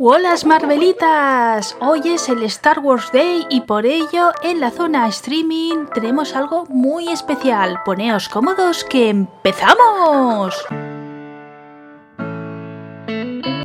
Hola Marvelitas, hoy es el Star Wars Day y por ello en la zona streaming tenemos algo muy especial. Poneos cómodos que empezamos.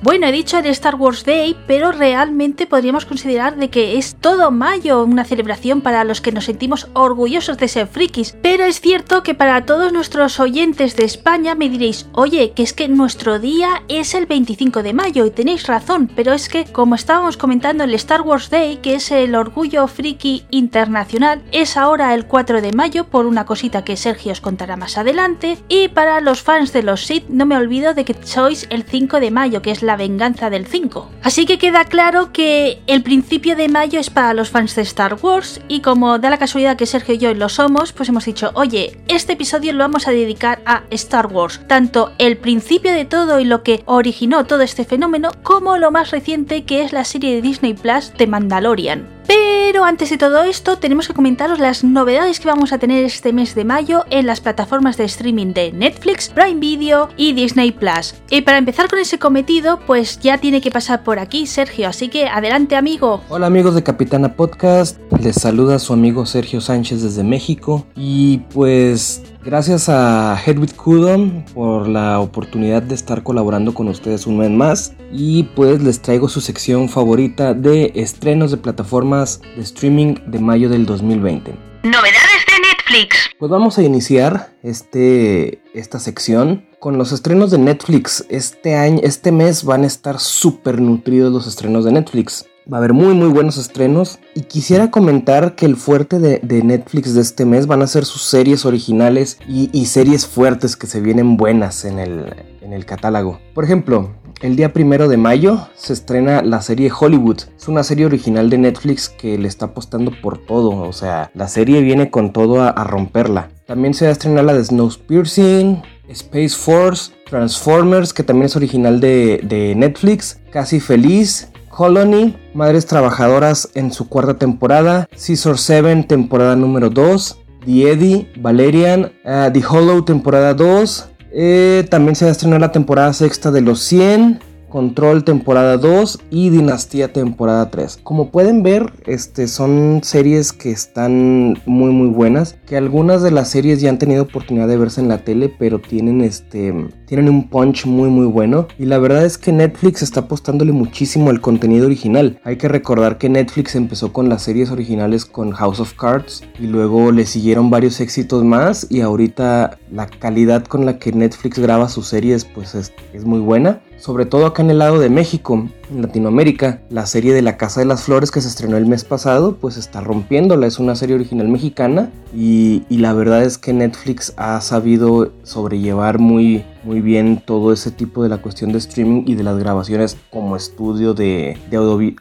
Bueno, he dicho el Star Wars Day, pero realmente podríamos considerar de que es todo mayo una celebración para los que nos sentimos orgullosos de ser frikis. Pero es cierto que para todos nuestros oyentes de España me diréis, oye, que es que nuestro día es el 25 de mayo y tenéis razón, pero es que como estábamos comentando el Star Wars Day, que es el orgullo friki internacional, es ahora el 4 de mayo por una cosita que Sergio os contará más adelante. Y para los fans de los Sith, no me olvido de que sois el 5 de mayo, que es la venganza del 5. Así que queda claro que el principio de mayo es para los fans de Star Wars y como da la casualidad que Sergio y yo lo somos, pues hemos dicho, oye, este episodio lo vamos a dedicar a Star Wars, tanto el principio de todo y lo que originó todo este fenómeno, como lo más reciente que es la serie de Disney Plus de Mandalorian. Pero antes de todo esto, tenemos que comentaros las novedades que vamos a tener este mes de mayo en las plataformas de streaming de Netflix, Prime Video y Disney Plus. Y para empezar con ese cometido, pues ya tiene que pasar por aquí Sergio, así que adelante amigo. Hola amigos de Capitana Podcast, les saluda su amigo Sergio Sánchez desde México y pues Gracias a Hedwig Kudom por la oportunidad de estar colaborando con ustedes un mes más y pues les traigo su sección favorita de estrenos de plataformas de streaming de mayo del 2020. Novedades de Netflix. Pues vamos a iniciar este, esta sección con los estrenos de Netflix. Este año, este mes van a estar súper nutridos los estrenos de Netflix. Va a haber muy muy buenos estrenos y quisiera comentar que el fuerte de, Netflix de este mes van a ser sus series originales y, series fuertes que se vienen buenas en el, catálogo. Por ejemplo, el día primero de mayo se estrena la serie Hollywood. Es una serie original de Netflix que le está apostando por todo. O sea, la serie viene con todo a, romperla. También se va a estrenar la de Snowpiercer, Space Force, Transformers, que también es original de Netflix, Casi Feliz, Colony, Madres Trabajadoras en su cuarta temporada, Caesar 7 temporada número 2, The Eddie, Valerian, uh, The Hollow temporada 2, eh, también se estrenar la temporada sexta de Los 100, Control temporada 2 y Dinastía temporada 3. Como pueden ver, este, son series que están muy muy buenas, que algunas de las series ya han tenido oportunidad de verse en la tele, pero tienen, este, tienen un punch muy muy bueno. Y la verdad es que Netflix está apostándole muchísimo al contenido original. Hay que recordar que Netflix empezó con las series originales con House of Cards y luego le siguieron varios éxitos más y ahorita la calidad con la que Netflix graba sus series pues es, es muy buena sobre todo acá en el lado de México, en Latinoamérica. La serie de La Casa de las Flores que se estrenó el mes pasado, pues está rompiéndola. Es una serie original mexicana y, la verdad es que Netflix ha sabido sobrellevar muy, muy bien todo ese tipo de la cuestión de streaming y de las grabaciones como estudio de,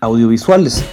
audiovisuales.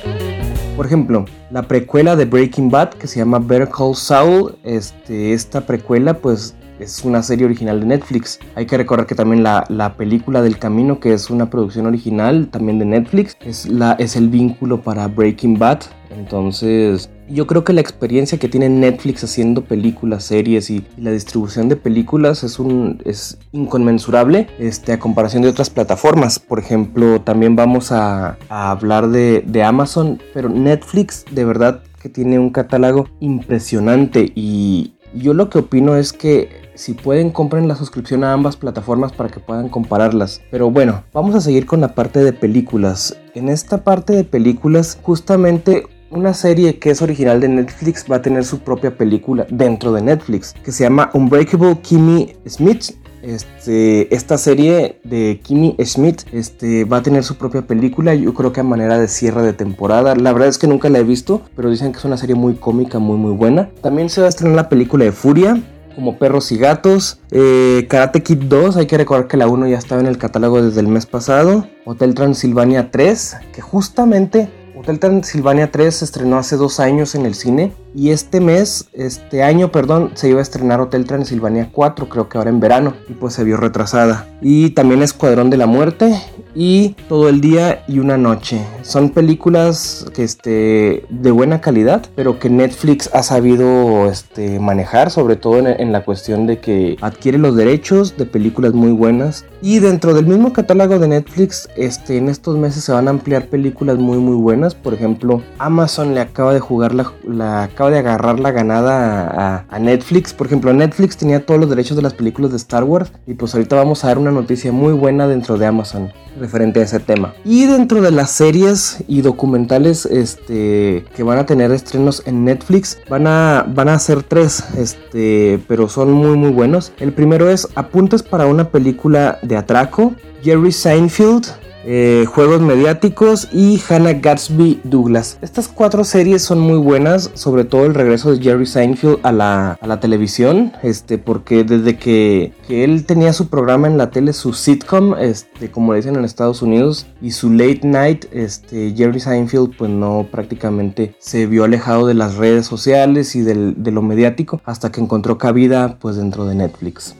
Por ejemplo, la precuela de Breaking Bad que se llama Better Call Saul, este, esta precuela pues es una serie original de Netflix. Hay que recordar que también la, película del camino, que es una producción original también de Netflix, es, la, es el vínculo para Breaking Bad. Entonces, yo creo que la experiencia que tiene Netflix haciendo películas, series y, la distribución de películas es, un, es inconmensurable este, a comparación de otras plataformas. Por ejemplo, también vamos a, hablar de, de Amazon, pero Netflix de verdad que tiene un catálogo impresionante y yo lo que opino es que si pueden compren la suscripción a ambas plataformas para que puedan compararlas. Pero bueno, vamos a seguir con la parte de películas. En esta parte de películas, justamente una serie que es original de Netflix va a tener su propia película dentro de Netflix, que se llama Unbreakable Kimmy Smith. Este, esta serie de Kimmy Schmidt este, va a tener su propia película, yo creo que a manera de cierre de temporada. La verdad es que nunca la he visto, pero dicen que es una serie muy cómica, muy muy buena. También se va a estrenar la película de Furia, como Perros y Gatos, eh, Karate Kid 2, hay que recordar que la 1 ya estaba en el catálogo desde el mes pasado, Hotel Transilvania 3, que justamente Hotel Transilvania 3 se estrenó hace dos años en el cine y este mes, este año, perdón, se iba a estrenar Hotel Transilvania 4, creo que ahora en verano, y pues se vio retrasada. Y también Escuadrón de la Muerte y Todo el día y una noche. Son películas que este, de buena calidad, pero que Netflix ha sabido este, manejar, sobre todo en, la cuestión de que adquiere los derechos de películas muy buenas. Y dentro del mismo catálogo de Netflix, este, en estos meses se van a ampliar películas muy muy buenas. Por ejemplo, Amazon le acaba de jugar la, acaba de agarrar la ganada a, Netflix. Por ejemplo, Netflix tenía todos los derechos de las películas de Star Wars y pues ahorita vamos a dar una noticia muy buena dentro de Amazon referente a ese tema. Y dentro de las series y documentales este, que van a tener estrenos en Netflix, van a, van a ser tres, este, pero son muy muy buenos. El primero es Apuntes para una película de atraco. Jerry Seinfeld, eh, juegos mediáticos y Hannah Gatsby Douglas. Estas cuatro series son muy buenas, sobre todo el regreso de Jerry Seinfeld a la, a la televisión, este, porque desde que, que, él tenía su programa en la tele, su sitcom, este, como dicen en Estados Unidos, y su late night, este, Jerry Seinfeld pues no prácticamente se vio alejado de las redes sociales y del, de lo mediático hasta que encontró cabida pues dentro de Netflix.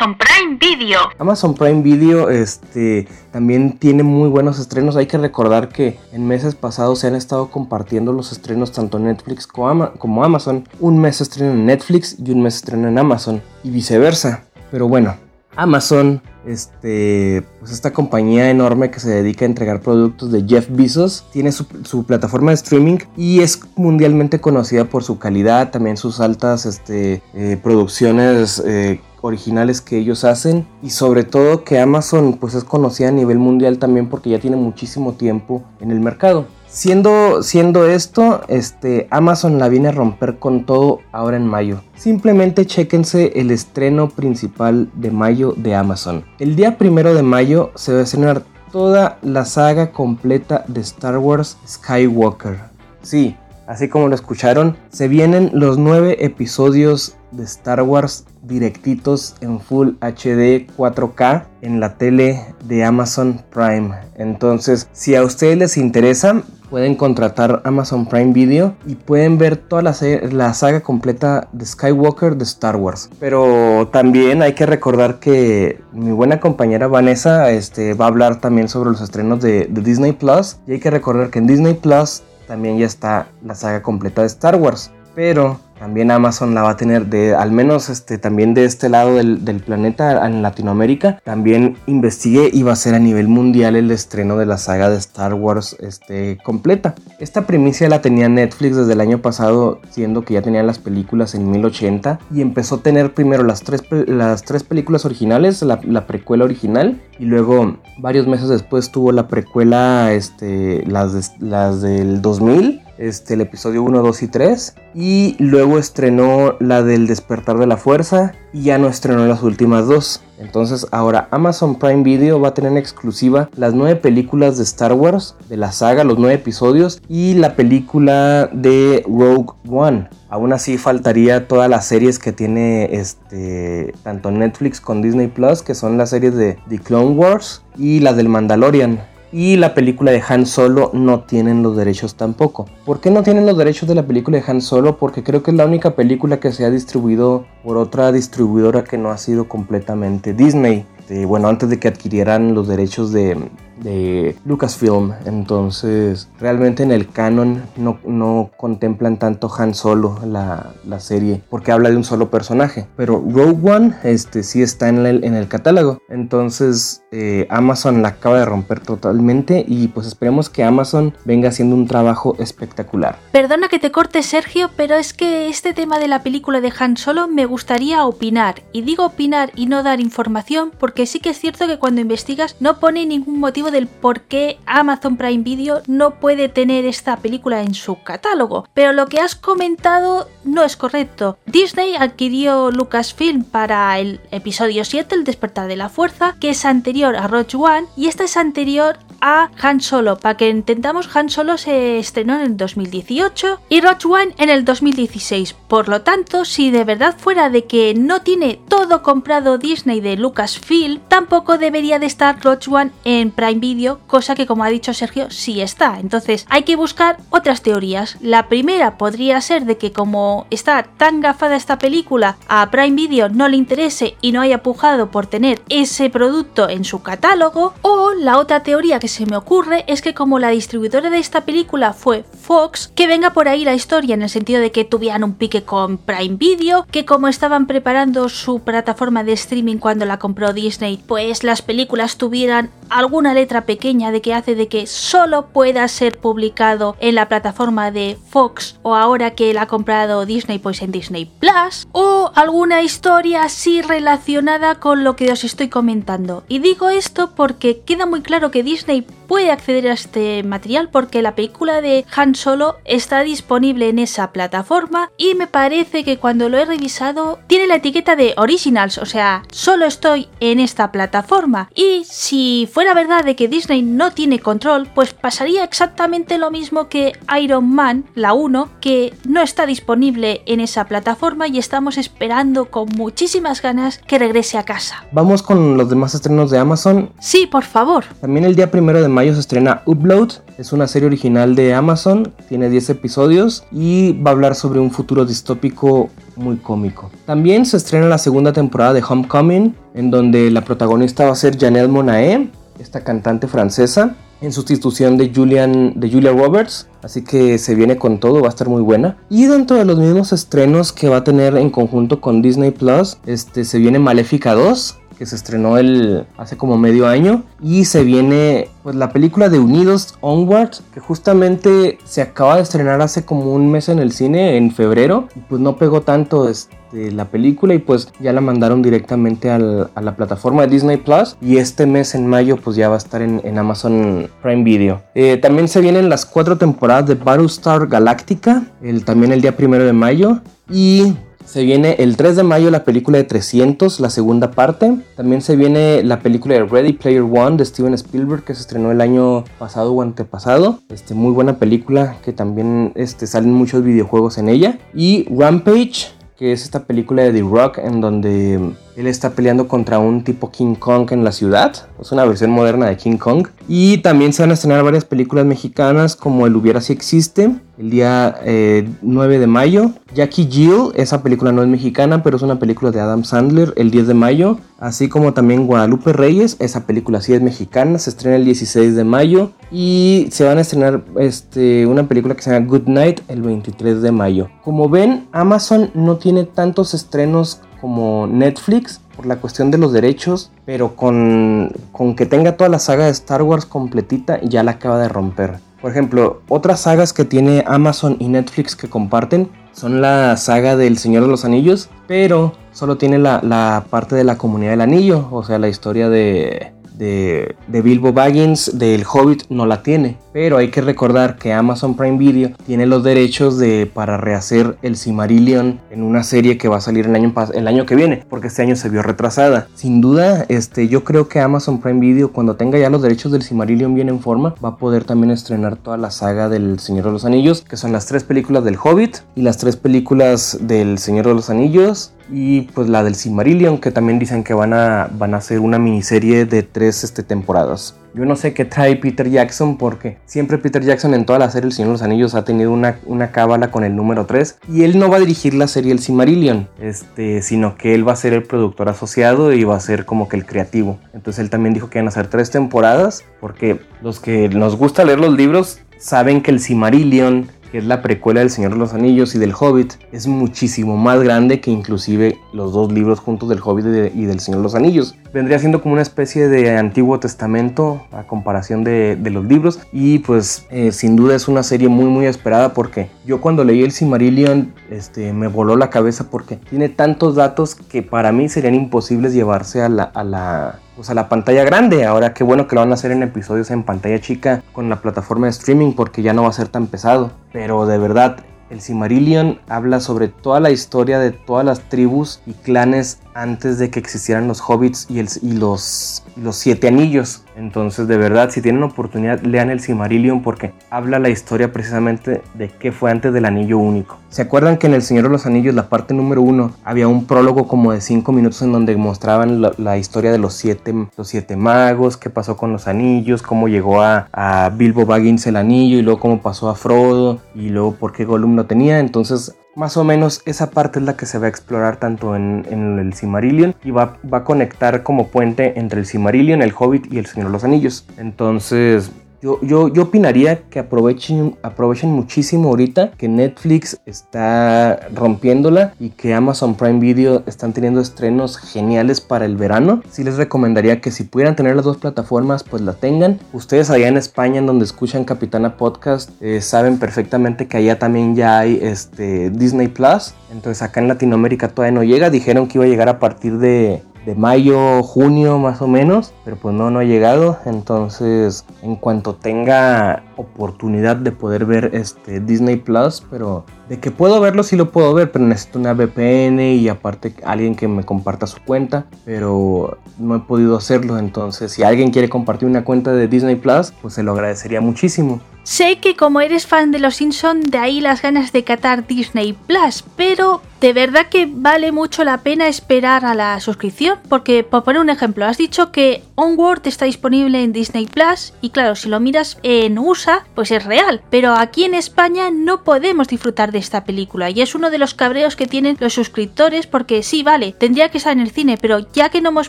Amazon Prime Video. Amazon Prime Video, este también tiene muy buenos estrenos. Hay que recordar que en meses pasados se han estado compartiendo los estrenos tanto Netflix como Amazon. Un mes estreno en Netflix y un mes estreno en Amazon y viceversa. Pero bueno, Amazon, este, pues esta compañía enorme que se dedica a entregar productos de Jeff Bezos, tiene su, plataforma de streaming y es mundialmente conocida por su calidad, también sus altas este, eh, producciones eh, originales que ellos hacen y sobre todo que Amazon pues es conocida a nivel mundial también porque ya tiene muchísimo tiempo en el mercado. Siendo, siendo esto, este, Amazon la viene a romper con todo ahora en mayo. Simplemente chequense el estreno principal de mayo de Amazon. El día primero de mayo se va a estrenar toda la saga completa de Star Wars Skywalker. Sí, así como lo escucharon, se vienen los nueve episodios de Star Wars directitos en Full HD 4K en la tele de Amazon Prime. Entonces, si a ustedes les interesa, pueden contratar Amazon Prime Video y pueden ver toda la, la, saga completa de Skywalker de Star Wars. Pero también hay que recordar que mi buena compañera Vanessa este, va a hablar también sobre los estrenos de, de Disney Plus. Y hay que recordar que en Disney Plus también ya está la saga completa de Star Wars. Pero también Amazon la va a tener de, al menos este, también de este lado del, planeta, en Latinoamérica. También investigué y va a ser a nivel mundial el estreno de la saga de Star Wars este, completa. Esta primicia la tenía Netflix desde el año pasado, siendo que ya tenían las películas en 1080. Y empezó a tener primero las tres, las tres películas originales, la, precuela original. Y luego, varios meses después, tuvo la precuela, este, las, las del 2000 este, el episodio 1, 2 y 3. Y luego estrenó la del despertar de la fuerza y ya no estrenó las últimas dos. Entonces ahora Amazon Prime Video va a tener en exclusiva las nueve películas de Star Wars, de la saga, los nueve episodios y la película de Rogue One. Aún así faltaría todas las series que tiene este tanto Netflix con Disney Plus, que son las series de The Clone Wars y la del Mandalorian y la película de Han Solo no tienen los derechos tampoco. ¿Por qué no tienen los derechos de la película de Han Solo? Porque creo que es la única película que se ha distribuido por otra distribuidora que no ha sido completamente Disney. bueno, antes de que adquirieran los derechos de, de Lucasfilm. Entonces, realmente en el canon no, no contemplan tanto Han Solo la, la, serie, porque habla de un solo personaje. Pero Rogue One este, sí está en el, en el catálogo. Entonces, eh, Amazon la acaba de romper totalmente y pues esperemos que Amazon venga haciendo un trabajo espectacular. Perdona que te corte, Sergio, pero es que este tema de la película de Han Solo me gustaría opinar. Y digo opinar y no dar información porque sí que es cierto que cuando investigas no pone ningún motivo del por qué Amazon Prime Video no puede tener esta película en su catálogo. Pero lo que has comentado no es correcto. Disney adquirió Lucasfilm para el episodio 7, El despertar de la fuerza, que es anterior a Rogue One, y esta es anterior a Han Solo. Para que entendamos, Han Solo se estrenó en el 2018 y Rogue One en el 2016. Por lo tanto, si de verdad fuera de que no tiene todo comprado Disney de Lucasfilm, tampoco debería de estar Rogue One en Prime Video, cosa que como ha dicho Sergio, sí está. Entonces hay que buscar otras teorías. La primera podría ser de que como está tan gafada esta película, a Prime Video no le interese y no haya pujado por tener ese producto en su catálogo. O la otra teoría que se me ocurre es que como la distribuidora de esta película fue Fox, que venga por ahí la historia en el sentido de que tuvieran un pique con Prime Video, que como estaban preparando su plataforma de streaming cuando la compró Disney, pues las películas tuvieran alguna letra pequeña de que hace de que solo pueda ser publicado en la plataforma de Fox o ahora que la ha comprado Disney pues en Disney Plus o alguna historia así relacionada con lo que os estoy comentando. Y digo esto porque queda muy claro que Disney Бай-бай! Puede acceder a este material porque la película de Han Solo está disponible en esa plataforma y me parece que cuando lo he revisado tiene la etiqueta de Originals, o sea, solo estoy en esta plataforma. Y si fuera verdad de que Disney no tiene control, pues pasaría exactamente lo mismo que Iron Man, la 1, que no está disponible en esa plataforma y estamos esperando con muchísimas ganas que regrese a casa. Vamos con los demás estrenos de Amazon. Sí, por favor. También el día primero de mayo se estrena Upload, es una serie original de Amazon, tiene 10 episodios y va a hablar sobre un futuro distópico muy cómico. También se estrena la segunda temporada de Homecoming, en donde la protagonista va a ser Janelle Monae, esta cantante francesa, en sustitución de, Julian, de Julia Roberts. Así que se viene con todo, va a estar muy buena. Y dentro de los mismos estrenos que va a tener en conjunto con Disney Plus, este, se viene Maléfica 2, que se estrenó el, hace como medio año. Y se viene pues la película de Unidos Onward, que justamente se acaba de estrenar hace como un mes en el cine, en febrero. Y pues no pegó tanto este, la película y pues ya la mandaron directamente a la plataforma de Disney Plus. Y este mes en mayo pues ya va a estar en, Amazon Prime Video. Eh, también se vienen las cuatro temporadas de Battlestar Galactica, el, también el día primero de mayo. Y se viene el 3 de mayo la película de 300, la segunda parte. También se viene la película de Ready Player One de Steven Spielberg que se estrenó el año pasado o antepasado. Este, muy buena película que también este, salen muchos videojuegos en ella. Y Rampage, que es esta película de The Rock en donde él está peleando contra un tipo King Kong en la ciudad. Es una versión moderna de King Kong. Y también se van a estrenar varias películas mexicanas como El Hubiera Si Existe, el día 9 eh, de mayo. Jackie Jill, esa película no es mexicana, pero es una película de Adam Sandler, el 10 de mayo. Así como también Guadalupe Reyes, esa película sí es mexicana, se estrena el 16 de mayo. Y se van a estrenar este, una película que se llama Good Night el 23 de mayo. Como ven, Amazon no tiene tantos estrenos como Netflix por la cuestión de los derechos, pero con, con que tenga toda la saga de Star Wars completita ya la acaba de romper. Por ejemplo, otras sagas que tiene Amazon y Netflix que comparten son la saga del Señor de los Anillos, pero solo tiene la, la parte de la comunidad del anillo, o sea, la historia de, de, Bilbo Baggins del Hobbit no la tiene. Pero hay que recordar que Amazon Prime Video tiene los derechos de para rehacer el Cimarillion en una serie que va a salir el año, el año que viene, porque este año se vio retrasada. Sin duda, este, yo creo que Amazon Prime Video cuando tenga ya los derechos del Cimarillion bien en forma, va a poder también estrenar toda la saga del Señor de los Anillos, que son las tres películas del Hobbit y las tres películas del Señor de los Anillos y pues la del Silmarillion que también dicen que van a, van a hacer una miniserie de tres este, temporadas. Yo no sé qué trae Peter Jackson porque siempre Peter Jackson en toda la serie El Señor de los Anillos ha tenido una, una cábala con el número 3 y él no va a dirigir la serie El Silmarillion, este, sino que él va a ser el productor asociado y va a ser como que el creativo. Entonces él también dijo que van a hacer tres temporadas porque los que nos gusta leer los libros saben que el Silmarillion que es la precuela del Señor de los Anillos y del Hobbit, es muchísimo más grande que inclusive los dos libros juntos del Hobbit y, del Señor de los Anillos. Vendría siendo como una especie de Antiguo Testamento a comparación de, los libros y pues eh, sin duda es una serie muy muy esperada porque yo cuando leí el Silmarillion este, me voló la cabeza porque tiene tantos datos que para mí serían imposibles llevarse a la pues a la pantalla grande. Ahora qué bueno que lo van a hacer en episodios en pantalla chica con la plataforma de streaming porque ya no va a ser tan pesado. Pero de verdad, el Cimarillion habla sobre toda la historia de todas las tribus y clanes antes de que existieran los hobbits y, el, y los, los siete anillos. Entonces, de verdad, si tienen oportunidad, lean el Silmarillion porque habla la historia precisamente de qué fue antes del anillo único. ¿Se acuerdan que en El Señor de los Anillos, la parte número uno, había un prólogo como de cinco minutos en donde mostraban la, historia de los siete, los siete magos, qué pasó con los anillos, cómo llegó a, a Bilbo Baggins el anillo y luego cómo pasó a Frodo y luego por qué Gollum no tenía? Entonces, más o menos esa parte es la que se va a explorar tanto en, el Cimarillion y va, va, a conectar como puente entre el Cimarillion, el Hobbit y el Señor de los Anillos. Entonces yo, yo, yo opinaría que aprovechen, aprovechen muchísimo ahorita que Netflix está rompiéndola y que Amazon Prime Video están teniendo estrenos geniales para el verano. Sí les recomendaría que si pudieran tener las dos plataformas, pues la tengan. Ustedes allá en España, en donde escuchan Capitana Podcast, eh, saben perfectamente que allá también ya hay este, Disney Plus. Entonces acá en Latinoamérica todavía no llega. Dijeron que iba a llegar a partir de de mayo, junio más o menos, pero pues no, no ha llegado. Entonces, en cuanto tenga oportunidad de poder ver este Disney Plus, pero de que puedo verlo, sí lo puedo ver, pero necesito una VPN y aparte alguien que me comparta su cuenta, pero no he podido hacerlo. Entonces, si alguien quiere compartir una cuenta de Disney Plus, pues se lo agradecería muchísimo. Sé que como eres fan de Los Simpson, de ahí las ganas de catar Disney Plus, pero de verdad que vale mucho la pena esperar a la suscripción, porque por poner un ejemplo, has dicho que Onward está disponible en Disney Plus y claro, si lo miras en USA, pues es real, pero aquí en España no podemos disfrutar de esta película y es uno de los cabreos que tienen los suscriptores porque sí, vale, tendría que estar en el cine, pero ya que no hemos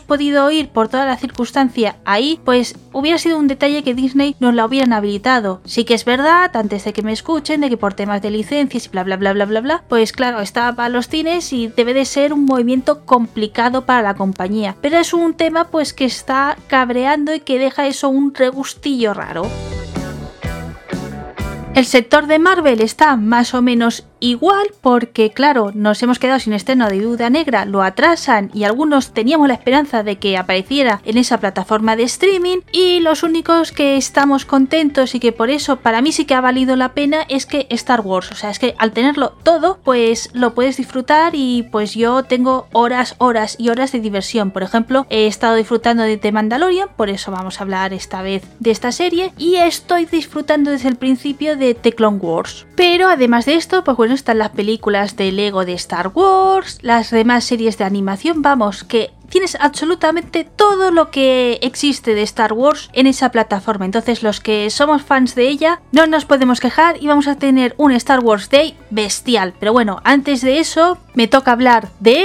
podido ir por toda la circunstancia ahí, pues hubiera sido un detalle que Disney nos la hubieran habilitado. Sí que es verdad, antes de que me escuchen, de que por temas de licencias y bla bla bla bla bla bla, pues claro, está para los cines y debe de ser un movimiento complicado para la compañía. Pero es un tema pues que está cabreando y que deja eso un regustillo raro. El sector de Marvel está más o menos igual porque claro, nos hemos quedado sin estreno de Duda Negra, lo atrasan y algunos teníamos la esperanza de que apareciera en esa plataforma de streaming y los únicos que estamos contentos y que por eso para mí sí que ha valido la pena es que Star Wars, o sea, es que al tenerlo todo, pues lo puedes disfrutar y pues yo tengo horas, horas y horas de diversión. Por ejemplo, he estado disfrutando de The Mandalorian, por eso vamos a hablar esta vez de esta serie y estoy disfrutando desde el principio de The Clone Wars. Pero además de esto, pues bueno, están las películas de Lego de Star Wars, las demás series de animación, vamos, que tienes absolutamente todo lo que existe de Star Wars en esa plataforma. Entonces los que somos fans de ella no nos podemos quejar y vamos a tener un Star Wars Day bestial. Pero bueno, antes de eso me toca hablar de...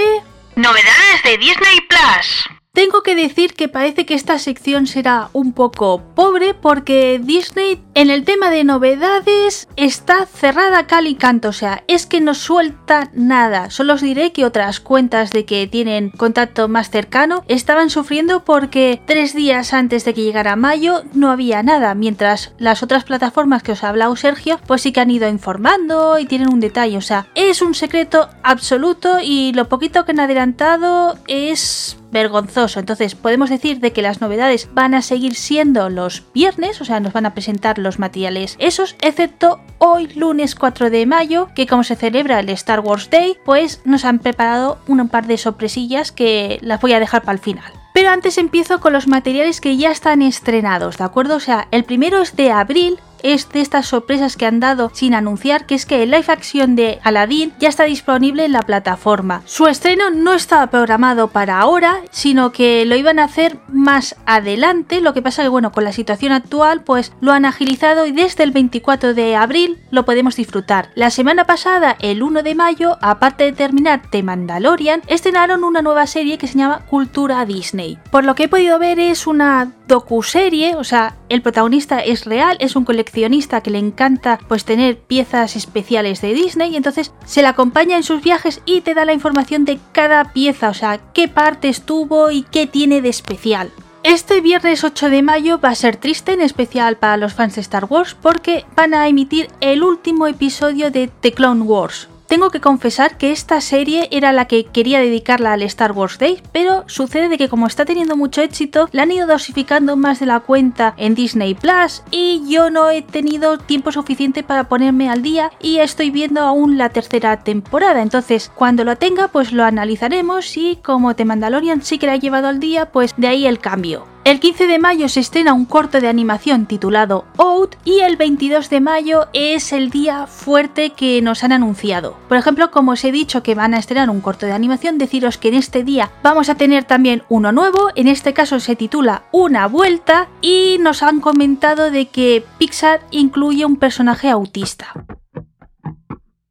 Novedades de Disney Plus. Tengo que decir que parece que esta sección será un poco pobre porque Disney en el tema de novedades está cerrada cal y canto, o sea, es que no suelta nada. Solo os diré que otras cuentas de que tienen contacto más cercano estaban sufriendo porque tres días antes de que llegara mayo no había nada, mientras las otras plataformas que os ha hablado Sergio pues sí que han ido informando y tienen un detalle, o sea, es un secreto absoluto y lo poquito que han adelantado es vergonzoso. Entonces podemos decir de que las novedades van a seguir siendo los viernes, o sea, nos van a presentar los materiales esos, excepto hoy lunes 4 de mayo, que como se celebra el Star Wars Day, pues nos han preparado un par de sorpresillas que las voy a dejar para el final. Pero antes empiezo con los materiales que ya están estrenados, ¿de acuerdo? O sea, el primero es de abril, es de estas sorpresas que han dado sin anunciar, que es que el live action de Aladdin ya está disponible en la plataforma. Su estreno no estaba programado para ahora, sino que lo iban a hacer más adelante, lo que pasa que bueno, con la situación actual pues lo han agilizado y desde el 24 de abril lo podemos disfrutar. La semana pasada, el 1 de mayo, aparte de terminar The Mandalorian, estrenaron una nueva serie que se llama Cultura Disney. Por lo que he podido ver es una docuserie, o sea, el protagonista es real, es un coleccionista que le encanta pues tener piezas especiales de Disney y entonces se le acompaña en sus viajes y te da la información de cada pieza, o sea, qué parte estuvo y qué tiene de especial. Este viernes 8 de mayo va a ser triste, en especial para los fans de Star Wars, porque van a emitir el último episodio de The Clone Wars. Tengo que confesar que esta serie era la que quería dedicarla al Star Wars Day, pero sucede de que como está teniendo mucho éxito, la han ido dosificando más de la cuenta en Disney Plus y yo no he tenido tiempo suficiente para ponerme al día y estoy viendo aún la tercera temporada. Entonces, cuando lo tenga, pues lo analizaremos y como The Mandalorian sí que la ha llevado al día, pues de ahí el cambio. El 15 de mayo se estrena un corto de animación titulado Out y el 22 de mayo es el día fuerte que nos han anunciado. Por ejemplo, como os he dicho que van a estrenar un corto de animación, deciros que en este día vamos a tener también uno nuevo, en este caso se titula Una vuelta y nos han comentado de que Pixar incluye un personaje autista.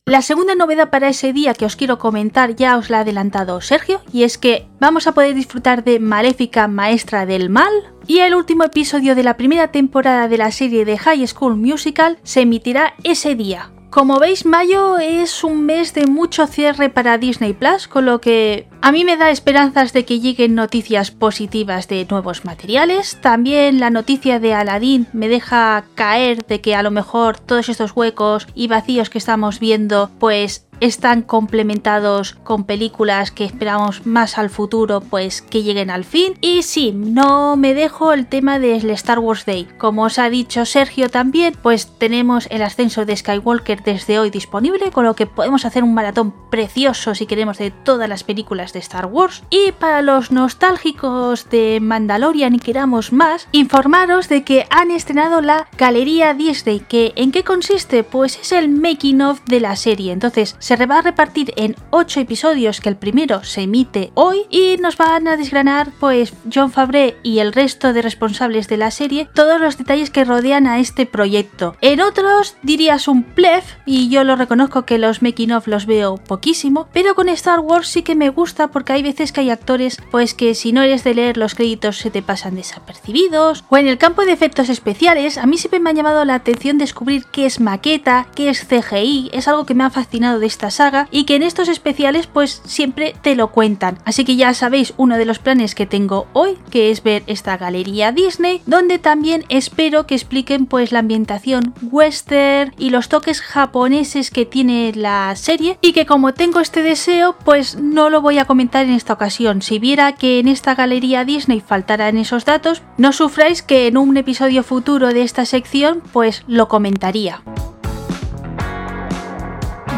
La segunda novedad para ese día que os quiero comentar ya os la ha adelantado Sergio y es que vamos a poder disfrutar de Maléfica Maestra del Mal y el último episodio de la primera temporada de la serie de High School Musical se emitirá ese día. Como veis, mayo es un mes de mucho cierre para Disney Plus, con lo que a mí me da esperanzas de que lleguen noticias positivas de nuevos materiales. También la noticia de Aladdin me deja caer de que a lo mejor todos estos huecos y vacíos que estamos viendo, pues están complementados con películas que esperamos más al futuro, pues que lleguen al fin. Y sí, no me dejo el tema del Star Wars Day. Como os ha dicho Sergio también, pues tenemos el ascenso de Skywalker desde hoy disponible, con lo que podemos hacer un maratón precioso si queremos de todas las películas de Star Wars. Y para los nostálgicos de Mandalorian y queramos más, informaros de que han estrenado la Galería Disney, que ¿en qué consiste? Pues es el making of de la serie. Entonces, se va a repartir en 8 episodios que el primero se emite hoy y nos van a desgranar pues John Fabre y el resto de responsables de la serie todos los detalles que rodean a este proyecto. En otros dirías un plef y yo lo reconozco que los making of los veo poquísimo, pero con Star Wars sí que me gusta porque hay veces que hay actores pues que si no eres de leer los créditos se te pasan desapercibidos o en el campo de efectos especiales a mí siempre me ha llamado la atención descubrir qué es maqueta, qué es CGI, es algo que me ha fascinado de esta saga y que en estos especiales pues siempre te lo cuentan. Así que ya sabéis uno de los planes que tengo hoy, que es ver esta galería Disney, donde también espero que expliquen pues la ambientación western y los toques japoneses que tiene la serie y que como tengo este deseo pues no lo voy a comentar en esta ocasión. Si viera que en esta galería Disney faltaran esos datos, no sufráis que en un episodio futuro de esta sección pues lo comentaría.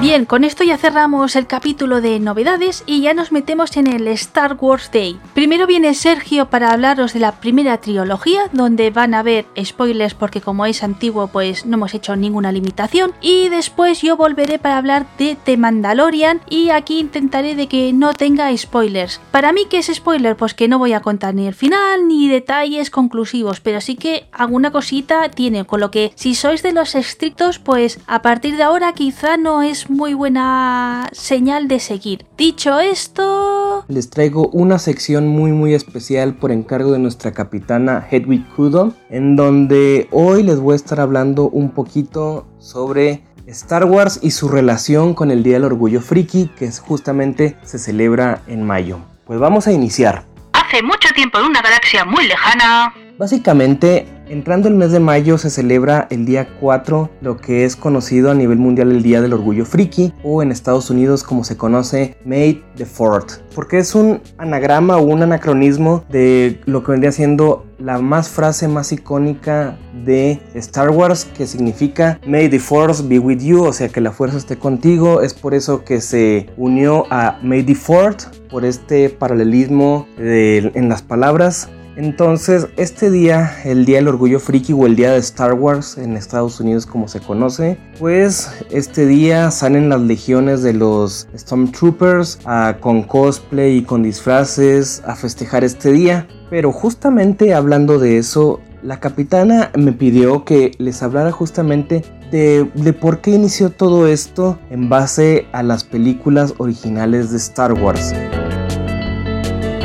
Bien, con esto ya cerramos el capítulo de novedades y ya nos metemos en el Star Wars Day. Primero viene Sergio para hablaros de la primera trilogía, donde van a haber spoilers porque como es antiguo pues no hemos hecho ninguna limitación. Y después yo volveré para hablar de The Mandalorian y aquí intentaré de que no tenga spoilers. Para mí, ¿qué es spoiler? Pues que no voy a contar ni el final ni detalles conclusivos, pero sí que alguna cosita tiene, con lo que si sois de los estrictos pues a partir de ahora quizá no es muy buena señal de seguir. Dicho esto... Les traigo una sección muy muy especial por encargo de nuestra capitana Hedwig Kudo, en donde hoy les voy a estar hablando un poquito sobre Star Wars y su relación con el Día del Orgullo Friki, que justamente se celebra en mayo. Pues vamos a iniciar. Hace mucho tiempo en una galaxia muy lejana. Básicamente, entrando el mes de mayo se celebra el día 4, lo que es conocido a nivel mundial el Día del Orgullo Friki, o en Estados Unidos como se conoce May the 4th, porque es un anagrama o un anacronismo de lo que vendría siendo la más frase más icónica de Star Wars que significa May the Force be with you, o sea que la fuerza esté contigo. Es por eso que se unió a May the 4th por este paralelismo en las palabras. Entonces, este día, el Día del Orgullo Friki o el Día de Star Wars en Estados Unidos como se conoce, pues este día salen las legiones de los Stormtroopers con cosplay y con disfraces a festejar este día. Pero justamente hablando de eso, la capitana me pidió que les hablara justamente de, de, por qué inició todo esto en base a las películas originales de Star Wars.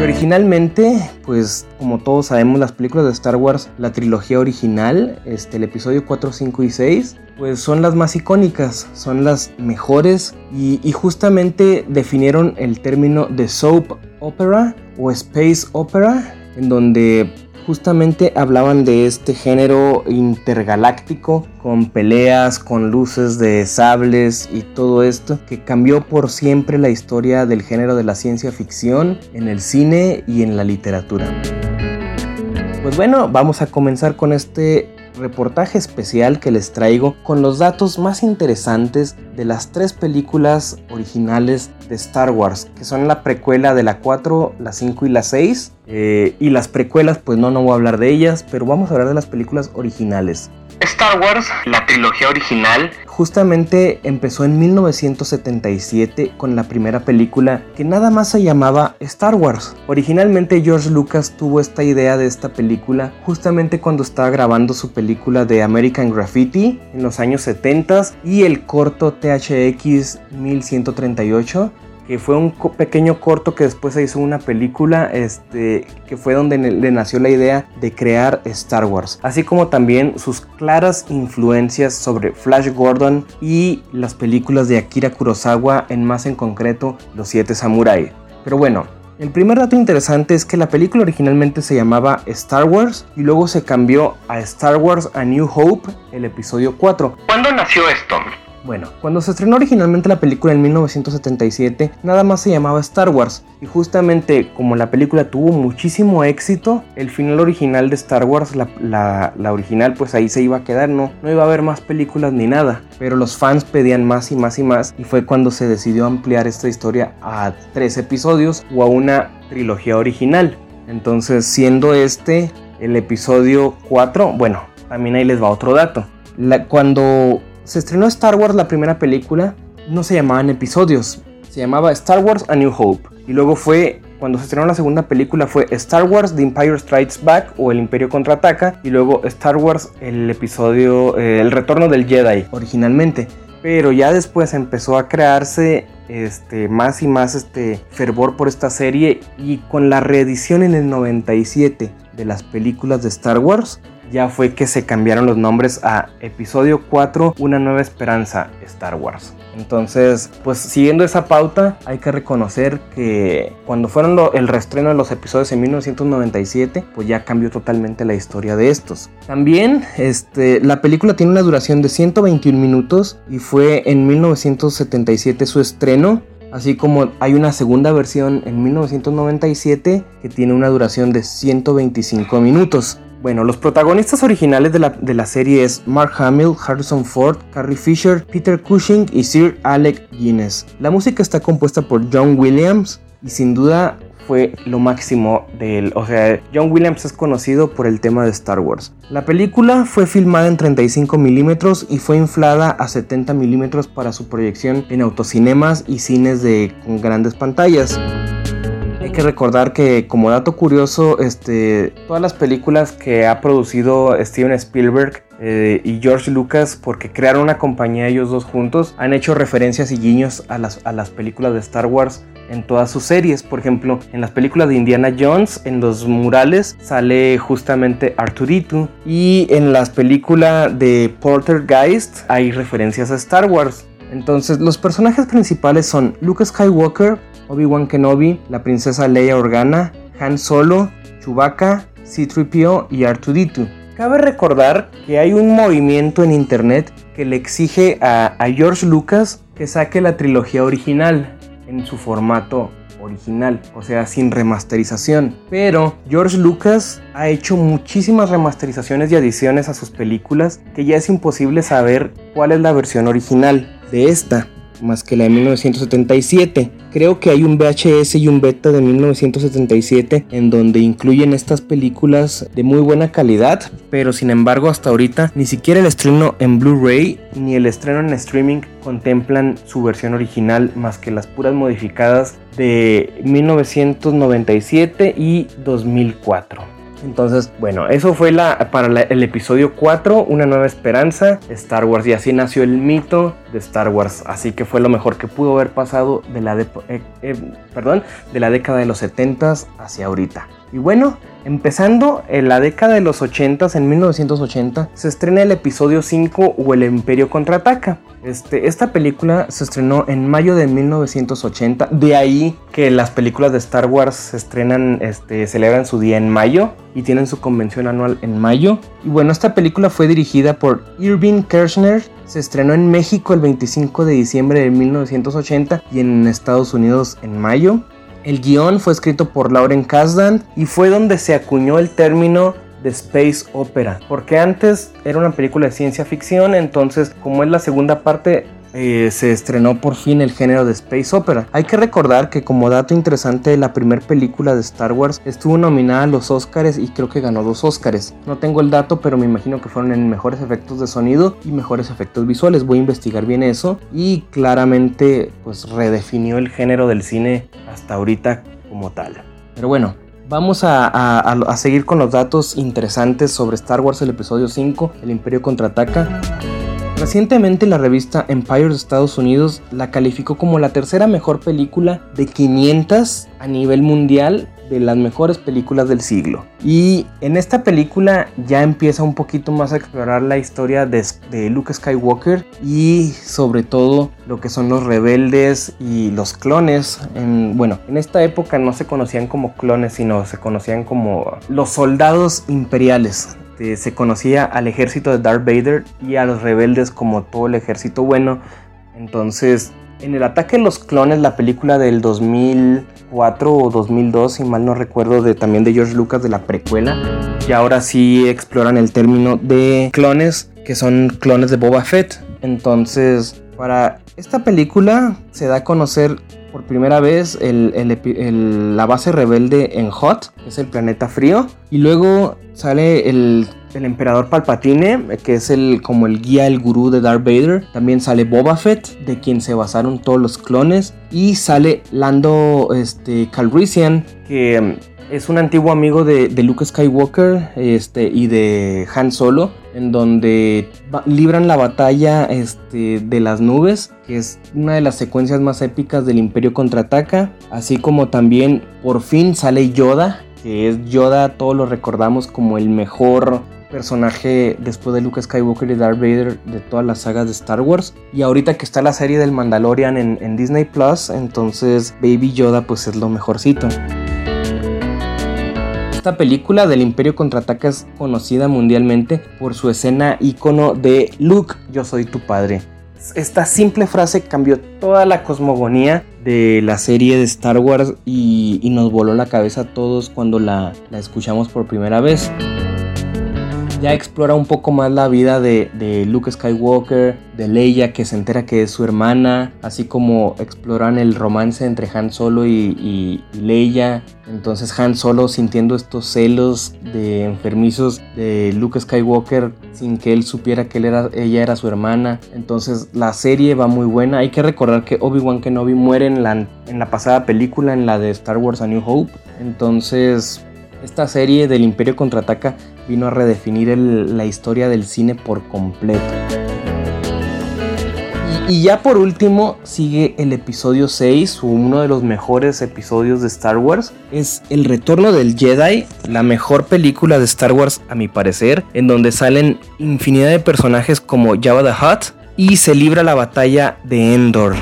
Originalmente, pues como todos sabemos, las películas de Star Wars, la trilogía original, este, el episodio 4, 5 y 6, pues son las más icónicas, son las mejores y, y justamente definieron el término de soap opera o space opera, en donde justamente hablaban de este género intergaláctico con peleas, con luces de sables y todo esto que cambió por siempre la historia del género de la ciencia ficción en el cine y en la literatura. Pues bueno, vamos a comenzar con este reportaje especial que les traigo con los datos más interesantes de las tres películas originales Star Wars, que son la precuela de la 4, la 5 y la 6. Eh, y las precuelas, pues no, no voy a hablar de ellas, pero vamos a hablar de las películas originales. Star Wars, la trilogía original, justamente empezó en 1977 con la primera película que nada más se llamaba Star Wars. Originalmente George Lucas tuvo esta idea de esta película justamente cuando estaba grabando su película de American Graffiti en los años 70 y el corto THX 1138 que fue un pequeño corto que después se hizo una película, este, que fue donde le nació la idea de crear Star Wars, así como también sus claras influencias sobre Flash Gordon y las películas de Akira Kurosawa, en más en concreto Los Siete Samurai. Pero bueno, el primer dato interesante es que la película originalmente se llamaba Star Wars y luego se cambió a Star Wars A New Hope, el episodio 4. ¿Cuándo nació esto? Bueno, cuando se estrenó originalmente la película en 1977, nada más se llamaba Star Wars. Y justamente como la película tuvo muchísimo éxito, el final original de Star Wars, la, original, pues ahí se iba a quedar, no, no iba a haber más películas ni nada. Pero los fans pedían más y más y más, y fue cuando se decidió ampliar esta historia a tres episodios o a una trilogía original. Entonces, siendo este el episodio 4, bueno, también ahí les va otro dato. cuando se estrenó Star Wars, la primera película, no se llamaban episodios, se llamaba Star Wars A New Hope. Y luego fue, cuando se estrenó la segunda película, fue Star Wars The Empire Strikes Back o El Imperio Contraataca. Y luego Star Wars, el episodio, eh, El Retorno del Jedi, originalmente. Pero ya después empezó a crearse este, más y más este fervor por esta serie y con la reedición en el 97 de las películas de Star Wars, ya fue que se cambiaron los nombres a episodio 4, Una nueva esperanza, Star Wars. Entonces, pues siguiendo esa pauta, hay que reconocer que cuando fueron el reestreno de los episodios en 1997, pues ya cambió totalmente la historia de estos. También, este, la película tiene una duración de 121 minutos y fue en 1977 su estreno. Así como hay una segunda versión en 1997 que tiene una duración de 125 minutos. Bueno, los protagonistas originales de la, serie es Mark Hamill, Harrison Ford, Carrie Fisher, Peter Cushing y Sir Alec Guinness. La música está compuesta por John Williams y sin duda fue lo máximo de él. O sea, John Williams es conocido por el tema de Star Wars. La película fue filmada en 35 milímetros y fue inflada a 70 milímetros para su proyección en autocinemas y cines de, con grandes pantallas que recordar que como dato curioso, este, todas las películas que ha producido Steven Spielberg eh, y George Lucas, porque crearon una compañía ellos dos juntos, han hecho referencias y guiños a las, películas de Star Wars en todas sus series. Por ejemplo, en las películas de Indiana Jones, en los murales sale justamente Arturito. Y en las películas de Poltergeist hay referencias a Star Wars. Entonces, los personajes principales son Luke Skywalker, Obi-Wan Kenobi, la princesa Leia Organa, Han Solo, Chewbacca, C-3PO y R2D2. Cabe recordar que hay un movimiento en internet que le exige a, a George Lucas que saque la trilogía original en su formato original, o sea, sin remasterización. Pero George Lucas ha hecho muchísimas remasterizaciones y adiciones a sus películas que ya es imposible saber cuál es la versión original de esta más que la de 1977. Creo que hay un VHS y un beta de 1977 en donde incluyen estas películas de muy buena calidad, pero sin embargo hasta ahorita ni siquiera el estreno en Blu-ray ni el estreno en streaming contemplan su versión original más que las puras modificadas de 1997 y 2004. Entonces, bueno, eso fue la, para el episodio 4, Una nueva esperanza, Star Wars. Y así nació el mito de Star Wars. Así que fue lo mejor que pudo haber pasado de la, eh, eh, perdón, de la década de los 70 hacia ahorita. Y bueno, empezando en la década de los 80, en 1980, se estrena el episodio 5 o El Imperio contraataca. Este, esta película se estrenó en mayo de 1980, de ahí que las películas de Star Wars se estrenan, este, celebran su día en mayo y tienen su convención anual en mayo. Y bueno, esta película fue dirigida por Irving Kershner, se estrenó en México el 25 de diciembre de 1980 y en Estados Unidos en mayo. El guion fue escrito por Lauren Kasdan y fue donde se acuñó el término de space opera, porque antes era una película de ciencia ficción, entonces como es la segunda parte eh, se estrenó por fin el género de space opera. Hay que recordar que como dato interesante la primera película de Star Wars estuvo nominada a los Oscars y creo que ganó dos Oscars. No tengo el dato, pero me imagino que fueron en mejores efectos de sonido y mejores efectos visuales. Voy a investigar bien eso y claramente pues redefinió el género del cine hasta ahorita como tal. Pero bueno, Vamos a, a, seguir con los datos interesantes sobre Star Wars el episodio 5, El Imperio contraataca. Recientemente la revista Empire de Estados Unidos la calificó como la tercera mejor película de 500 a nivel mundial de las mejores películas del siglo. Y en esta película ya empieza un poquito más a explorar la historia de, Luke Skywalker y sobre todo lo que son los rebeldes y los clones. En, bueno, en esta época no se conocían como clones, sino se conocían como los soldados imperiales. Este, se conocía al ejército de Darth Vader y a los rebeldes como todo el ejército bueno. Entonces, en el ataque de los clones, la película del 2004 o 2002, si mal no recuerdo, de, también de George Lucas de la precuela, y ahora sí exploran el término de clones, que son clones de Boba Fett. Entonces, para esta película se da a conocer por primera vez la base rebelde en Hot, que es el planeta frío. Y luego sale el, emperador Palpatine, que es el, como el guía, el gurú de Darth Vader. También sale Boba Fett, de quien se basaron todos los clones. Y sale Lando este, Calrissian, que es un antiguo amigo de, Luke Skywalker este, y de Han Solo, en donde libran la batalla este, de las nubes, que es una de las secuencias más épicas del Imperio contraataca, así como también por fin sale Yoda, que es Yoda, todos lo recordamos como el mejor personaje después de Luke Skywalker y Darth Vader de todas las sagas de Star Wars. Y ahorita que está la serie del Mandalorian en, en Disney Plus, entonces Baby Yoda pues es lo mejorcito. Esta película del Imperio Contraataca es conocida mundialmente por su escena icono de Luke, yo soy tu padre. Esta simple frase cambió toda la cosmogonía de la serie de Star Wars y, nos voló la cabeza a todos cuando la escuchamos por primera vez ya explora un poco más la vida de, Luke Skywalker, de Leia que se entera que es su hermana, así como exploran el romance entre Han Solo y, Leia. Entonces Han Solo sintiendo estos celos de enfermizos de Luke Skywalker sin que él supiera que ella era su hermana. Entonces la serie va muy buena. Hay que recordar que Obi-Wan Kenobi muere en la, en la pasada película, en la de Star Wars A New Hope. Entonces esta serie del Imperio contraataca vino a redefinir la historia del cine por completo. Y, ya por último sigue el episodio 6, uno de los mejores episodios de Star Wars. Es El Retorno del Jedi, la mejor película de Star Wars a mi parecer, en donde salen infinidad de personajes como Jabba the Hutt y se libra la batalla de Endor.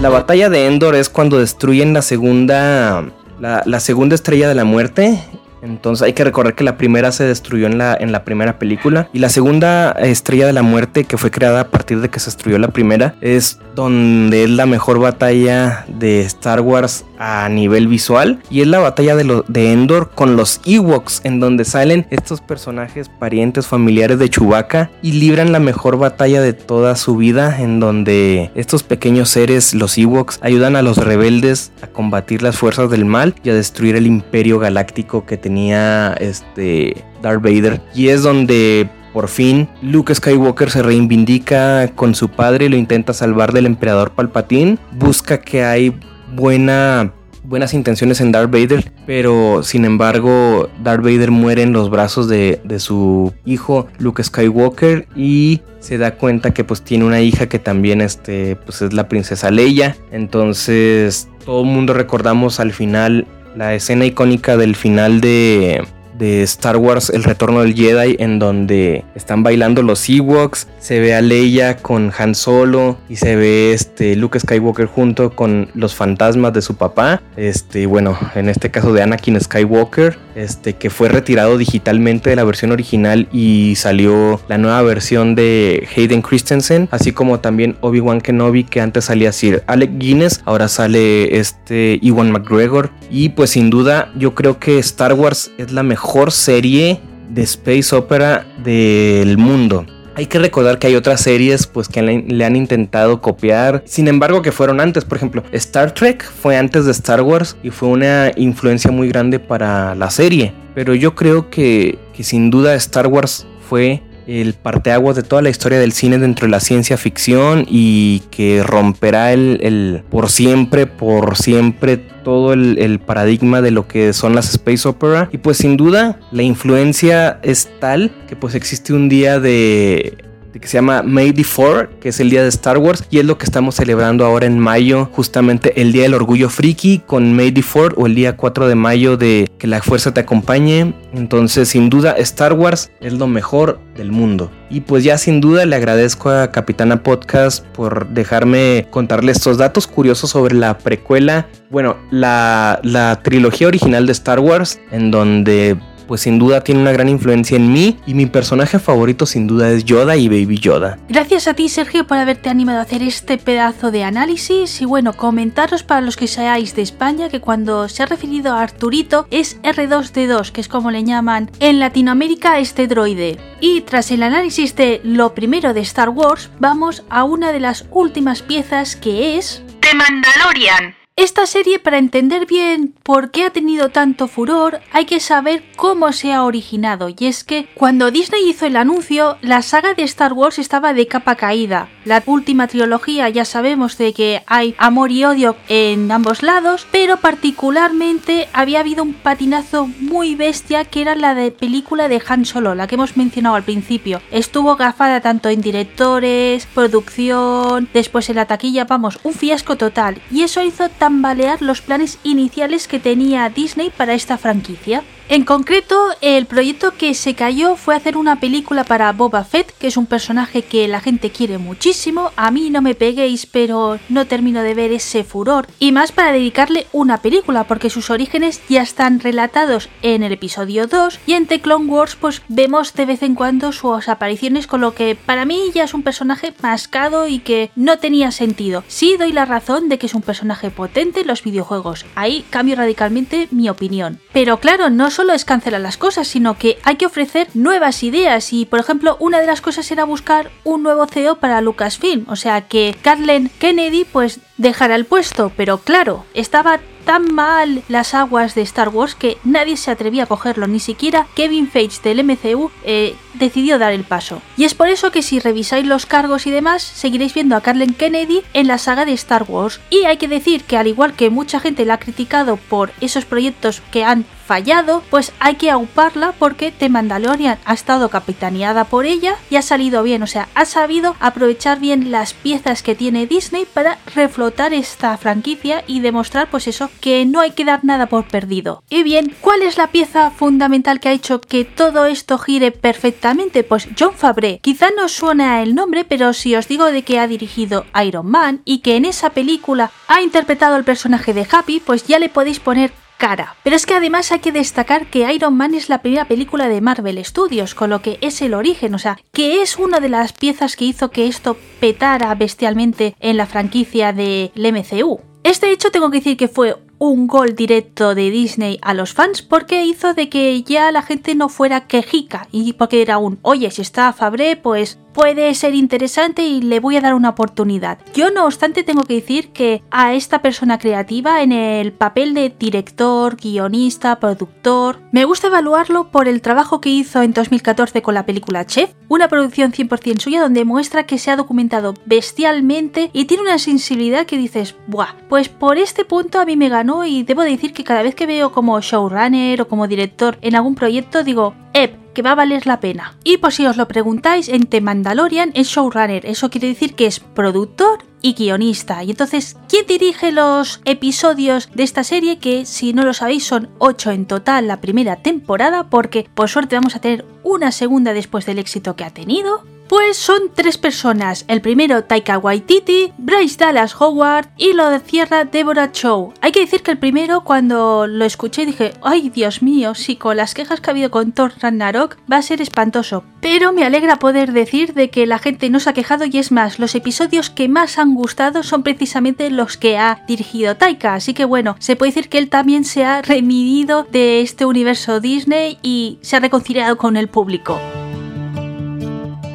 La batalla de Endor es cuando destruyen la segunda la, segunda estrella de la muerte. Entonces hay que recordar que la primera se destruyó en la, en la primera película. Y la segunda estrella de la muerte, que fue creada a partir de que se destruyó la primera, es donde es la mejor batalla de Star Wars a nivel visual. Y es la batalla de, de Endor con los Ewoks, en donde salen estos personajes parientes familiares de Chewbacca y libran la mejor batalla de toda su vida, en donde estos pequeños seres, los Ewoks, ayudan a los rebeldes a combatir las fuerzas del mal y a destruir el imperio galáctico que tenía este Darth Vader. Y es donde por fin, Luke Skywalker se reivindica con su padre y lo intenta salvar del emperador Palpatine. Busca que hay buena, buenas intenciones en Darth Vader, pero sin embargo Darth Vader muere en los brazos de, su hijo Luke Skywalker y se da cuenta que pues tiene una hija que también este, pues es la princesa Leia. Entonces todo el mundo recordamos al final la escena icónica del final de de Star Wars El Retorno del Jedi en donde están bailando los Ewoks, se ve a Leia con Han Solo y se ve este Luke Skywalker junto con los fantasmas de su papá, este bueno, en este caso de Anakin Skywalker, este que fue retirado digitalmente de la versión original y salió la nueva versión de Hayden Christensen, así como también Obi-Wan Kenobi que antes salía Sir Alec Guinness, ahora sale este Ewan McGregor. Y pues sin duda yo creo que Star Wars es la mejor serie de space opera del mundo. Hay que recordar que hay otras series pues que le, han intentado copiar, sin embargo que fueron antes, por ejemplo, Star Trek fue antes de Star Wars y fue una influencia muy grande para la serie, pero yo creo que, que sin duda Star Wars fue el parteaguas de toda la historia del cine dentro de la ciencia ficción y que romperá el, por siempre, por siempre todo el, el, paradigma de lo que son las space opera. Y pues sin duda la influencia es tal que pues existe un día de que se llama May the 4, que es el día de Star Wars, y es lo que estamos celebrando ahora en mayo, justamente el día del orgullo friki con May the 4 o el día 4 de mayo de que la fuerza te acompañe. Entonces, sin duda, Star Wars es lo mejor del mundo. Y pues ya sin duda le agradezco a Capitana Podcast por dejarme contarle estos datos curiosos sobre la precuela, bueno, la, la trilogía original de Star Wars, en donde pues sin duda tiene una gran influencia en mí y mi personaje favorito sin duda es Yoda y Baby Yoda. Gracias a ti Sergio por haberte animado a hacer este pedazo de análisis y bueno, comentaros para los que seáis de España que cuando se ha referido a Arturito es R2D2, que es como le llaman en Latinoamérica este droide. Y tras el análisis de lo primero de Star Wars, vamos a una de las últimas piezas que es... The Mandalorian. Esta serie, para entender bien por qué ha tenido tanto furor, hay que saber cómo se ha originado. Y es que cuando Disney hizo el anuncio, la saga de Star Wars estaba de capa caída. La última trilogía ya sabemos de que hay amor y odio en ambos lados, pero particularmente había habido un patinazo muy bestia que era la de película de Han Solo, la que hemos mencionado al principio. Estuvo gafada tanto en directores, producción, después en la taquilla, vamos, un fiasco total. Y eso hizo tambalear los planes iniciales que tenía Disney para esta franquicia. En concreto, el proyecto que se cayó fue hacer una película para Boba Fett, que es un personaje que la gente quiere muchísimo. A mí no me peguéis, pero no termino de ver ese furor. Y más para dedicarle una película, porque sus orígenes ya están relatados en el episodio 2 y en The Clone Wars pues vemos de vez en cuando sus apariciones, con lo que para mí ya es un personaje mascado y que no tenía sentido. Sí doy la razón de que es un personaje potente en los videojuegos. Ahí cambio radicalmente mi opinión. Pero claro, no solo es cancelar las cosas, sino que hay que ofrecer nuevas ideas y, por ejemplo, una de las cosas era buscar un nuevo CEO para Lucasfilm, o sea que Kathleen Kennedy pues dejará el puesto, pero claro, estaba tan mal las aguas de Star Wars que nadie se atrevía a cogerlo, ni siquiera Kevin Feige del MCU eh, decidió dar el paso. Y es por eso que si revisáis los cargos y demás, seguiréis viendo a Kathleen Kennedy en la saga de Star Wars. Y hay que decir que al igual que mucha gente la ha criticado por esos proyectos que han fallado, pues hay que auparla porque The Mandalorian ha estado capitaneada por ella y ha salido bien, o sea, ha sabido aprovechar bien las piezas que tiene Disney para reflotar esta franquicia y demostrar pues eso, que no hay que dar nada por perdido. Y bien, ¿cuál es la pieza fundamental que ha hecho que todo esto gire perfectamente? Pues John Fabre. Quizá no suena el nombre, pero si os digo de que ha dirigido Iron Man y que en esa película ha interpretado el personaje de Happy, pues ya le podéis poner cara. Pero es que además hay que destacar que Iron Man es la primera película de Marvel Studios, con lo que es el origen, o sea, que es una de las piezas que hizo que esto petara bestialmente en la franquicia del MCU. Este hecho tengo que decir que fue un gol directo de Disney a los fans porque hizo de que ya la gente no fuera quejica y porque era un oye si está Fabre pues puede ser interesante y le voy a dar una oportunidad. Yo no obstante tengo que decir que a esta persona creativa en el papel de director, guionista, productor, me gusta evaluarlo por el trabajo que hizo en 2014 con la película Chef, una producción 100% suya donde muestra que se ha documentado bestialmente y tiene una sensibilidad que dices, buah, pues por este punto a mí me ganó y debo decir que cada vez que veo como showrunner o como director en algún proyecto digo, Ep, que va a valer la pena. Y por si os lo preguntáis, en The Mandalorian es showrunner, eso quiere decir que es productor y guionista. Y entonces, ¿quién dirige los episodios de esta serie? Que si no lo sabéis son 8 en total la primera temporada, porque por suerte vamos a tener una segunda después del éxito que ha tenido. Pues son tres personas. El primero, Taika Waititi, Bryce Dallas Howard y lo cierra Deborah Chow. Hay que decir que el primero, cuando lo escuché, dije, ay Dios mío, si con las quejas que ha habido con Thor Ragnarok va a ser espantoso. Pero me alegra poder decir de que la gente no se ha quejado y es más, los episodios que más han gustado son precisamente los que ha dirigido Taika. Así que bueno, se puede decir que él también se ha remitido de este universo Disney y se ha reconciliado con el público.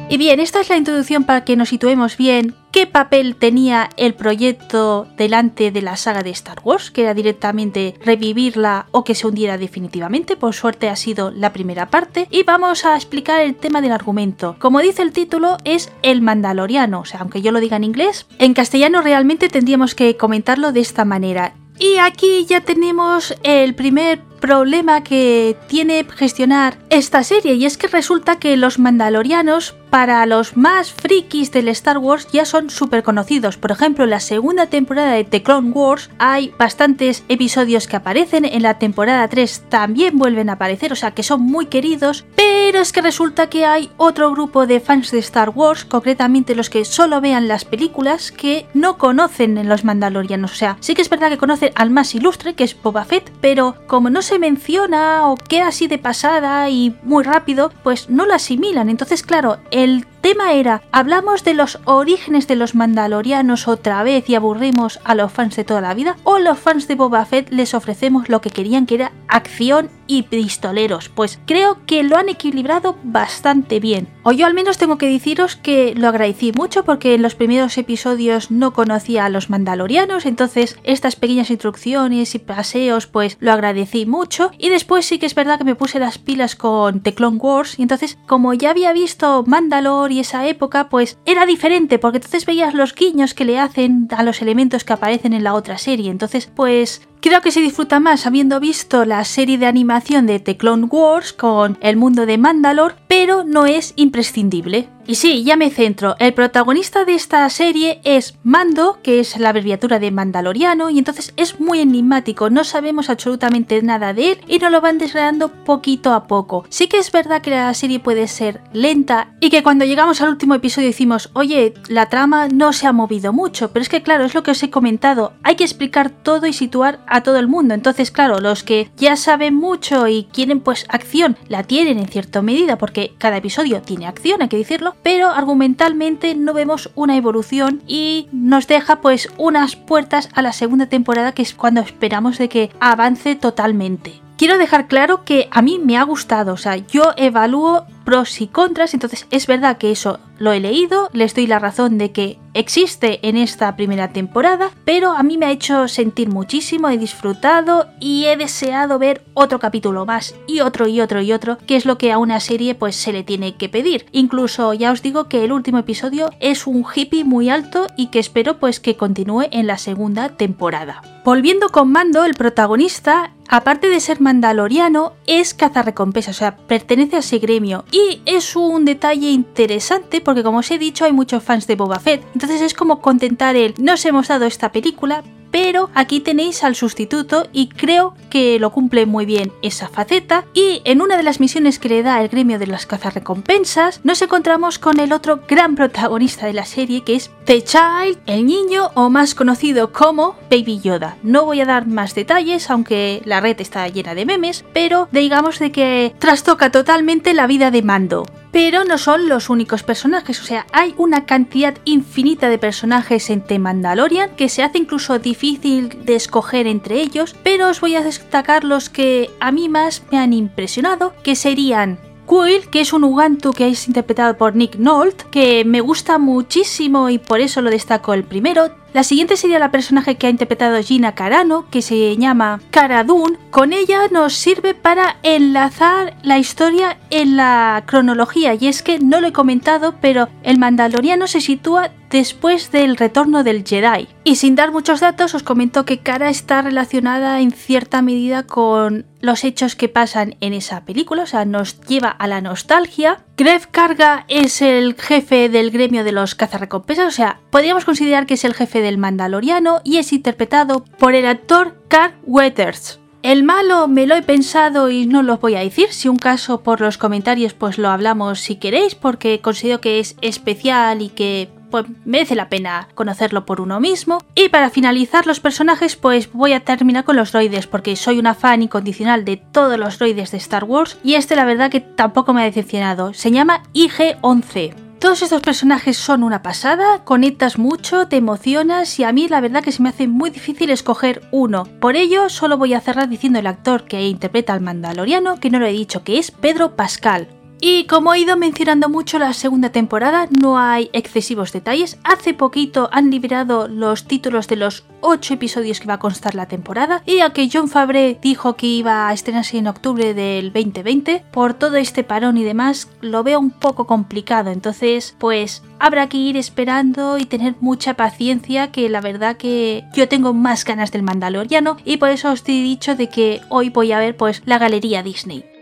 Y bien, esta es la introducción para que nos situemos bien qué papel tenía el proyecto delante de la saga de Star Wars, que era directamente revivirla o que se hundiera definitivamente. Por suerte ha sido la primera parte. Y vamos a explicar el tema del argumento. Como dice el título, es el Mandaloriano. O sea, aunque yo lo diga en inglés, en castellano realmente tendríamos que comentarlo de esta manera. Y aquí ya tenemos el primer problema que tiene gestionar esta serie y es que resulta que los mandalorianos para los más frikis del Star Wars ya son súper conocidos. Por ejemplo, en la segunda temporada de The Clone Wars hay bastantes episodios que aparecen, en la temporada 3 también vuelven a aparecer, o sea que son muy queridos, pero es que resulta que hay otro grupo de fans de Star Wars, concretamente los que solo vean las películas, que no conocen en los mandalorianos. O sea, sí que es verdad que conocen al más ilustre, que es Boba Fett, pero como no se menciona o queda así de pasada y muy rápido, pues no lo asimilan. Entonces, claro, el tema era, ¿hablamos de los orígenes de los mandalorianos otra vez y aburrimos a los fans de toda la vida? ¿O los fans de Boba Fett les ofrecemos lo que querían que era acción y pistoleros? Pues creo que lo han equilibrado bastante bien. O yo al menos tengo que deciros que lo agradecí mucho porque en los primeros episodios no conocía a los mandalorianos, entonces estas pequeñas instrucciones y paseos pues lo agradecí mucho y después sí que es verdad que me puse las pilas con The Clone Wars y entonces como ya había visto Mandalor y esa época, pues era diferente, porque entonces veías los guiños que le hacen a los elementos que aparecen en la otra serie. Entonces, pues Creo que se disfruta más habiendo visto la serie de animación de The Clone Wars con el mundo de Mandalore, pero no es imprescindible. Y sí, ya me centro. El protagonista de esta serie es Mando, que es la abreviatura de Mandaloriano, y entonces es muy enigmático, no sabemos absolutamente nada de él y nos lo van desgranando poquito a poco. Sí que es verdad que la serie puede ser lenta y que cuando llegamos al último episodio decimos, oye, la trama no se ha movido mucho, pero es que claro, es lo que os he comentado, hay que explicar todo y situar todo el mundo. Entonces, claro, los que ya saben mucho y quieren pues acción, la tienen en cierta medida, porque cada episodio tiene acción, hay que decirlo, pero argumentalmente no vemos una evolución y nos deja pues unas puertas a la segunda temporada que es cuando esperamos de que avance totalmente. Quiero dejar claro que a mí me ha gustado, o sea, yo evalúo pros y contras, entonces es verdad que eso lo he leído, les doy la razón de que existe en esta primera temporada, pero a mí me ha hecho sentir muchísimo, he disfrutado y he deseado ver otro capítulo más y otro y otro y otro, que es lo que a una serie pues se le tiene que pedir. Incluso ya os digo que el último episodio es un hippie muy alto y que espero pues que continúe en la segunda temporada. Volviendo con Mando, el protagonista aparte de ser mandaloriano, es cazarrecompensas, o sea, pertenece a ese gremio y es un detalle interesante porque como os he dicho hay muchos fans de Boba Fett. Entonces es como contentar el nos hemos dado esta película, pero aquí tenéis al sustituto y creo que lo cumple muy bien esa faceta y en una de las misiones que le da el gremio de las cazarrecompensas nos encontramos con el otro gran protagonista de la serie que es The Child, el niño o más conocido como Baby Yoda. No voy a dar más detalles aunque la red está llena de memes, pero digamos de que trastoca totalmente la vida de Mando. Pero no son los únicos personajes, o sea, hay una cantidad infinita de personajes en The Mandalorian que se hace incluso difícil de escoger entre ellos, pero os voy a destacar los que a mí más me han impresionado, que serían Quill, que es un Ugantu que es interpretado por Nick Nolte, que me gusta muchísimo y por eso lo destaco el primero. La siguiente sería la personaje que ha interpretado Gina Carano, que se llama Cara. Con ella nos sirve para enlazar la historia en la cronología, y es que no lo he comentado, pero el Mandaloriano se sitúa después del retorno del Jedi. Y sin dar muchos datos, os comento que Kara está relacionada en cierta medida con los hechos que pasan en esa película, o sea, nos lleva a la nostalgia. Gref Karga es el jefe del gremio de los cazarrecompensas, o sea, podríamos considerar que es el jefe del Mandaloriano y es interpretado por el actor Carl Weathers. El malo me lo he pensado y no lo voy a decir. Si un caso por los comentarios, pues lo hablamos si queréis, porque considero que es especial y que pues merece la pena conocerlo por uno mismo. Y para finalizar los personajes, pues voy a terminar con los droides, porque soy una fan incondicional de todos los droides de Star Wars, y este la verdad que tampoco me ha decepcionado. Se llama IG-11. Todos estos personajes son una pasada, conectas mucho, te emocionas y a mí la verdad que se me hace muy difícil escoger uno. Por ello, solo voy a cerrar diciendo el actor que interpreta al Mandaloriano, que no lo he dicho, que es Pedro Pascal. Y como he ido mencionando mucho la segunda temporada, no hay excesivos detalles. Hace poquito han liberado los títulos de los 8 episodios que va a constar la temporada. Y aunque John Fabre dijo que iba a estrenarse en octubre del 2020, por todo este parón y demás, lo veo un poco complicado. Entonces, pues habrá que ir esperando y tener mucha paciencia, que la verdad que yo tengo más ganas del Mandaloriano. Y por eso os he dicho de que hoy voy a ver pues la galería Disney.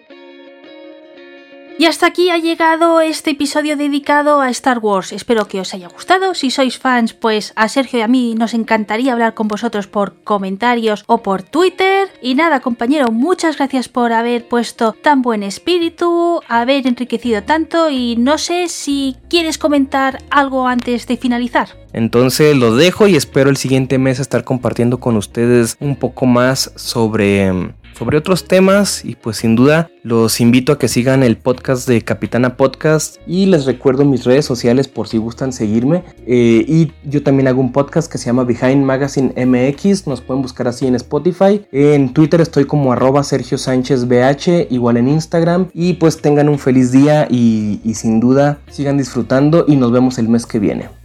Y hasta aquí ha llegado este episodio dedicado a Star Wars. Espero que os haya gustado. Si sois fans, pues a Sergio y a mí nos encantaría hablar con vosotros por comentarios o por Twitter. Y nada, compañero, muchas gracias por haber puesto tan buen espíritu, haber enriquecido tanto y no sé si quieres comentar algo antes de finalizar. Entonces lo dejo y espero el siguiente mes estar compartiendo con ustedes un poco más sobre sobre otros temas y pues sin duda los invito a que sigan el podcast de Capitana Podcast y les recuerdo mis redes sociales por si gustan seguirme. Eh, y yo también hago un podcast que se llama Behind Magazine MX, nos pueden buscar así en Spotify, en Twitter estoy como arroba Sergio Sánchez BH, igual en Instagram. Y pues tengan un feliz día y sin duda sigan disfrutando y nos vemos el mes que viene.